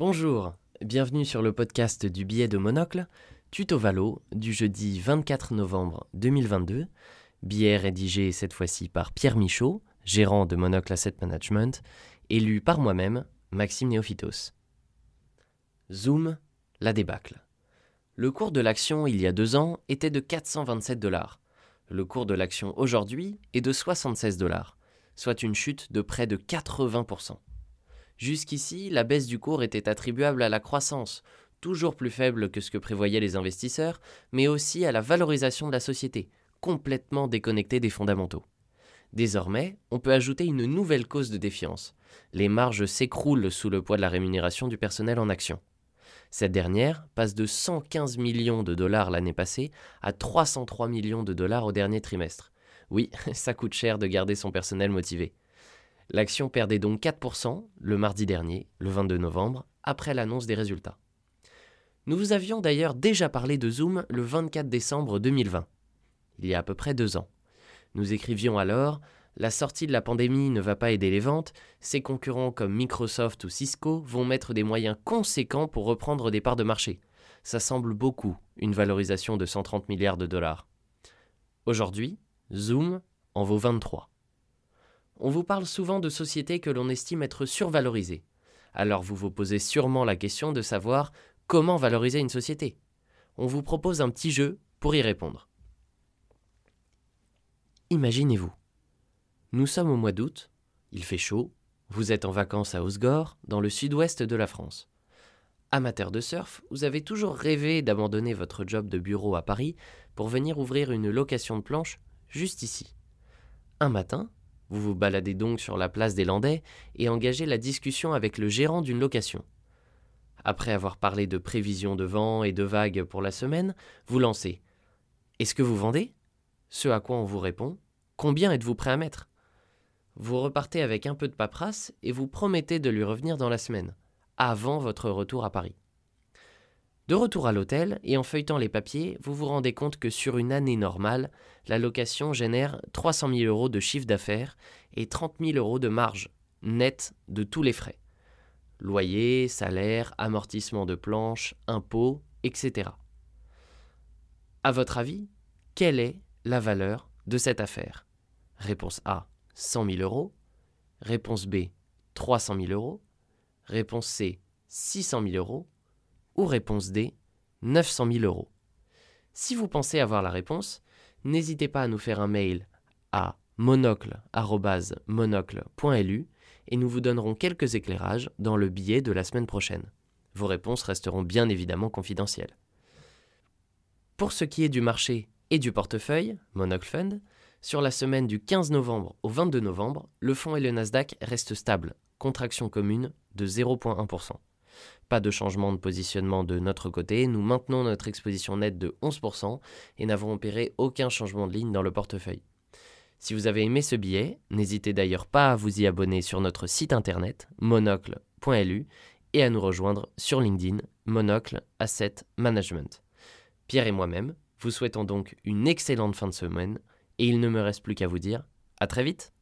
Bonjour, bienvenue sur le podcast du billet de Monocle, Tuto Valo du jeudi 24 novembre 2022, billet rédigé cette fois-ci par Pierre Michaud, gérant de Monocle Asset Management, et lu par moi-même, Maxime Néophytos. Zoom, la débâcle. Le cours de l'action il y a deux ans était de 427 dollars. Le cours de l'action aujourd'hui est de 76 dollars, soit une chute de près de 80%. Jusqu'ici, la baisse du cours était attribuable à la croissance, toujours plus faible que ce que prévoyaient les investisseurs, mais aussi à la valorisation de la société, complètement déconnectée des fondamentaux. Désormais, on peut ajouter une nouvelle cause de défiance. Les marges s'écroulent sous le poids de la rémunération du personnel en action. Cette dernière passe de 115 millions de dollars l'année passée à 303 millions de dollars au dernier trimestre. Oui, ça coûte cher de garder son personnel motivé. L'action perdait donc 4% le mardi dernier, le 22 novembre, après l'annonce des résultats. Nous vous avions d'ailleurs déjà parlé de Zoom le 24 décembre 2020, il y a à peu près deux ans. Nous écrivions alors la sortie de la pandémie ne va pas aider les ventes, ses concurrents comme Microsoft ou Cisco vont mettre des moyens conséquents pour reprendre des parts de marché. Ça semble beaucoup, une valorisation de 130 milliards de dollars. Aujourd'hui, Zoom en vaut 23. On vous parle souvent de sociétés que l'on estime être survalorisées. Alors vous vous posez sûrement la question de savoir comment valoriser une société. On vous propose un petit jeu pour y répondre. Imaginez-vous, nous sommes au mois d'août, il fait chaud, vous êtes en vacances à Osgore, dans le sud-ouest de la France. Amateur de surf, vous avez toujours rêvé d'abandonner votre job de bureau à Paris pour venir ouvrir une location de planche juste ici. Un matin, vous vous baladez donc sur la place des Landais et engagez la discussion avec le gérant d'une location. Après avoir parlé de prévisions de vent et de vagues pour la semaine, vous lancez Est-ce que vous vendez? Ce à quoi on vous répond Combien êtes-vous prêt à mettre? Vous repartez avec un peu de paperasse et vous promettez de lui revenir dans la semaine, avant votre retour à Paris. De retour à l'hôtel et en feuilletant les papiers, vous vous rendez compte que sur une année normale, la location génère 300 000 euros de chiffre d'affaires et 30 000 euros de marge, nette de tous les frais. Loyer, salaire, amortissement de planches, impôts, etc. À votre avis, quelle est la valeur de cette affaire? Réponse A 100 000 euros. Réponse B, 300 000 euros. Réponse C, 600 000 euros. Ou réponse D, 900 000 euros. Si vous pensez avoir la réponse, n'hésitez pas à nous faire un mail à monocle.monocle.lu et nous vous donnerons quelques éclairages dans le billet de la semaine prochaine. Vos réponses resteront bien évidemment confidentielles. Pour ce qui est du marché et du portefeuille, Monocle Fund, sur la semaine du 15 novembre au 22 novembre, le fonds et le Nasdaq restent stables, contraction commune de 0,1%. Pas de changement de positionnement de notre côté, nous maintenons notre exposition nette de 11% et n'avons opéré aucun changement de ligne dans le portefeuille. Si vous avez aimé ce billet, n'hésitez d'ailleurs pas à vous y abonner sur notre site internet monocle.lu et à nous rejoindre sur LinkedIn Monocle Asset Management. Pierre et moi-même vous souhaitons donc une excellente fin de semaine et il ne me reste plus qu'à vous dire à très vite